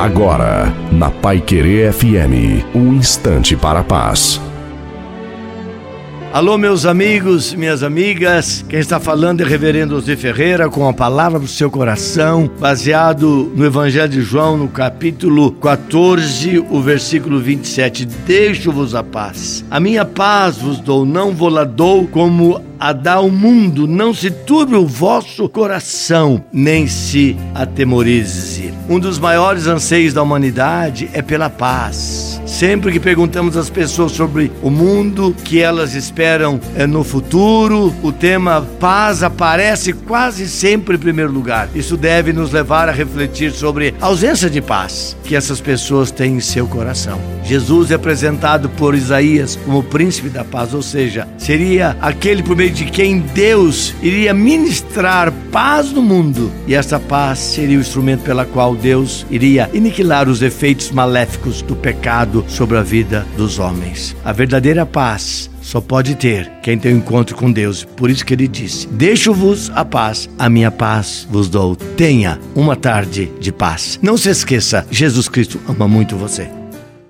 Agora, na Pai Querer FM, um instante para a paz. Alô, meus amigos, minhas amigas. Quem está falando é Reverendo José Ferreira com a palavra para o seu coração, baseado no Evangelho de João, no capítulo 14, o versículo 27. Deixo-vos a paz. A minha paz vos dou, não vou lá dou como a dar ao mundo, não se turbe o vosso coração, nem se atemorize. Um dos maiores anseios da humanidade é pela paz. Sempre que perguntamos às pessoas sobre o mundo que elas esperam é, no futuro, o tema paz aparece quase sempre em primeiro lugar. Isso deve nos levar a refletir sobre a ausência de paz que essas pessoas têm em seu coração. Jesus é apresentado por Isaías como o príncipe da paz, ou seja, seria aquele por meio de quem Deus iria ministrar paz no mundo. E essa paz seria o instrumento pela qual Deus iria aniquilar os efeitos maléficos do pecado sobre a vida dos homens. A verdadeira paz só pode ter quem tem um encontro com Deus. Por isso que ele disse: Deixo-vos a paz, a minha paz vos dou. Tenha uma tarde de paz. Não se esqueça, Jesus Cristo ama muito você.